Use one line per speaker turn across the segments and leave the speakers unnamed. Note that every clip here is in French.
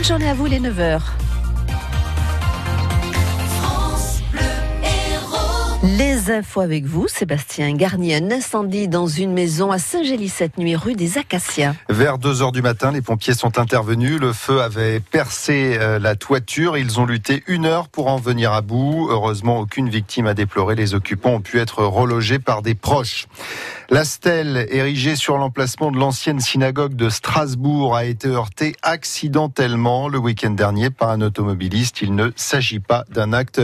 Bonne journée à vous les 9h. Infos avec vous, Sébastien Garnier. Un incendie dans une maison à Saint-Gély cette nuit, rue des Acacias.
Vers 2 heures du matin, les pompiers sont intervenus. Le feu avait percé euh, la toiture. Ils ont lutté une heure pour en venir à bout. Heureusement, aucune victime a déploré. Les occupants ont pu être relogés par des proches. La stèle érigée sur l'emplacement de l'ancienne synagogue de Strasbourg a été heurtée accidentellement le week-end dernier par un automobiliste. Il ne s'agit pas d'un acte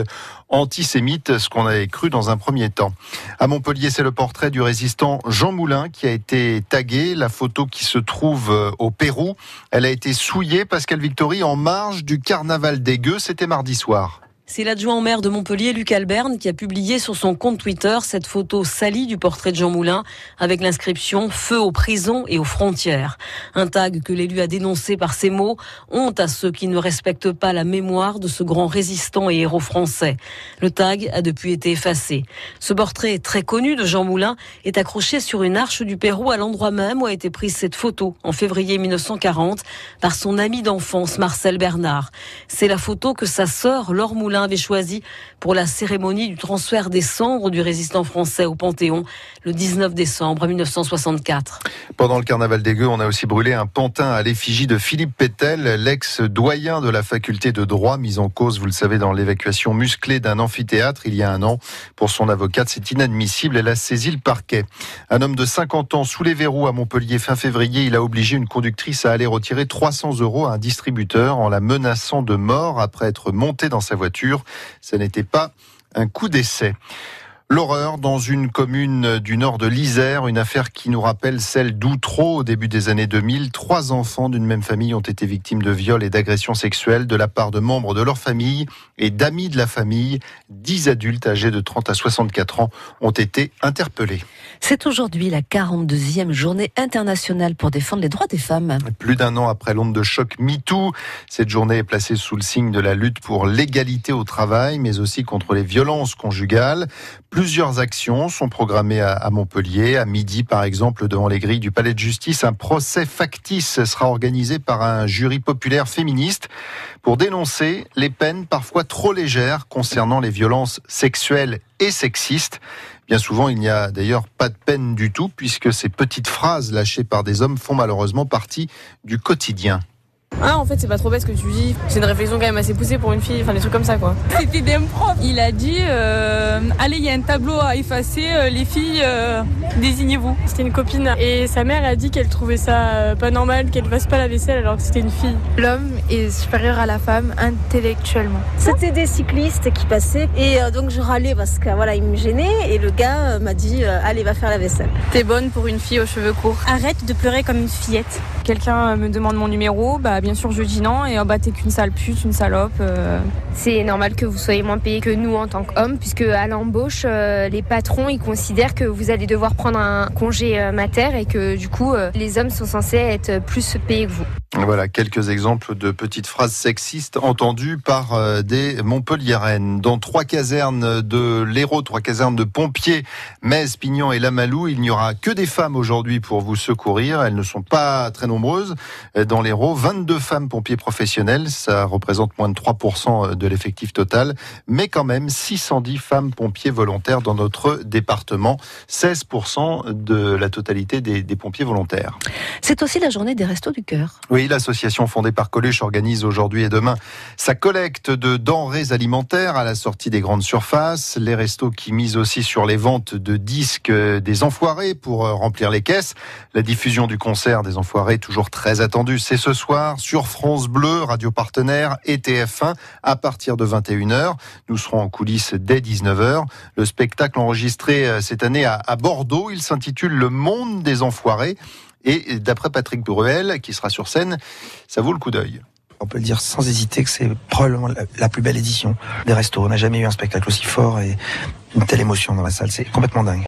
antisémite, ce qu'on avait cru dans un premier temps. À Montpellier, c'est le portrait du résistant Jean Moulin qui a été tagué. La photo qui se trouve euh, au Pérou, elle a été souillée, Pascal Victory, en marge du carnaval des Gueux. C'était mardi soir.
C'est l'adjoint au maire de Montpellier, Luc Alberne, qui a publié sur son compte Twitter cette photo salie du portrait de Jean Moulin avec l'inscription Feu aux prisons et aux frontières. Un tag que l'élu a dénoncé par ces mots Honte à ceux qui ne respectent pas la mémoire de ce grand résistant et héros français. Le tag a depuis été effacé. Ce portrait très connu de Jean Moulin est accroché sur une arche du Pérou à l'endroit même où a été prise cette photo en février 1940 par son ami d'enfance Marcel Bernard. C'est la photo que sa sœur Laure Moulin avait choisi pour la cérémonie du transfert des cendres du résistant français au Panthéon le 19 décembre 1964.
Pendant le carnaval des Gueux, on a aussi brûlé un pantin à l'effigie de Philippe Pétel, l'ex-doyen de la faculté de droit, mis en cause, vous le savez, dans l'évacuation musclée d'un amphithéâtre il y a un an. Pour son avocate, c'est inadmissible, elle a saisi le parquet. Un homme de 50 ans sous les verrous à Montpellier fin février, il a obligé une conductrice à aller retirer 300 euros à un distributeur en la menaçant de mort après être monté dans sa voiture. Ce n'était pas un coup d'essai. L'horreur dans une commune du nord de l'Isère, une affaire qui nous rappelle celle d'Outreau au début des années 2000. Trois enfants d'une même famille ont été victimes de viols et d'agressions sexuelles de la part de membres de leur famille et d'amis de la famille. Dix adultes âgés de 30 à 64 ans ont été interpellés.
C'est aujourd'hui la 42e journée internationale pour défendre les droits des femmes.
Plus d'un an après l'onde de choc MeToo, cette journée est placée sous le signe de la lutte pour l'égalité au travail, mais aussi contre les violences conjugales. Plusieurs actions sont programmées à Montpellier. À midi, par exemple, devant les grilles du Palais de Justice, un procès factice sera organisé par un jury populaire féministe pour dénoncer les peines parfois trop légères concernant les violences sexuelles et sexistes. Bien souvent, il n'y a d'ailleurs pas de peine du tout, puisque ces petites phrases lâchées par des hommes font malheureusement partie du quotidien.
Ah, en fait, c'est pas trop bête ce que tu dis. C'est une réflexion quand même assez poussée pour une fille, enfin des trucs comme ça quoi. C'était des profs. Il a dit euh, Allez, il y a un tableau à effacer, euh, les filles, euh, désignez-vous. C'était une copine. Et sa mère a dit qu'elle trouvait ça pas normal, qu'elle fasse pas la vaisselle alors que c'était une fille.
L'homme est supérieur à la femme intellectuellement.
C'était des cyclistes qui passaient et donc je râlais parce que voilà, il me gênait et le gars m'a dit Allez, va faire la vaisselle.
T'es bonne pour une fille aux cheveux courts.
Arrête de pleurer comme une fillette.
Quelqu'un me demande mon numéro, bah bien sûr je dis non et oh, bah t'es qu'une sale pute, une salope. Euh.
C'est normal que vous soyez moins payé que nous en tant qu'hommes puisque à l'embauche euh, les patrons ils considèrent que vous allez devoir prendre un congé euh, mater et que du coup les hommes sont censés être plus payés que vous.
Voilà quelques exemples de petites phrases sexistes entendues par des Montpelliéraines. Dans trois casernes de l'Hérault, trois casernes de pompiers, Metz, Pignon et Lamalou, il n'y aura que des femmes aujourd'hui pour vous secourir. Elles ne sont pas très nombreuses. Dans l'Hérault, 22 femmes pompiers professionnels, ça représente moins de 3% de l'effectif total, mais quand même 610 femmes pompiers volontaires dans notre département, 16% de la totalité des, des pompiers volontaires.
C'est aussi la journée des Restos du Cœur.
Oui, l'association fondée par Coluche organise aujourd'hui et demain sa collecte de denrées alimentaires à la sortie des grandes surfaces, les restos qui misent aussi sur les ventes de disques des enfoirés pour remplir les caisses. La diffusion du concert des enfoirés, toujours très attendue, c'est ce soir sur France Bleu, radio partenaire et TF1 à partir de 21h. Nous serons en coulisses dès 19h. Le spectacle enregistré euh, cette année à Bordeaux, il s'intitule Le monde des enfoirés. Et d'après Patrick Bruel, qui sera sur scène, ça vaut le coup d'œil.
On peut le dire sans hésiter que c'est probablement la plus belle édition des restos. On n'a jamais eu un spectacle aussi fort et une telle émotion dans la salle. C'est complètement dingue.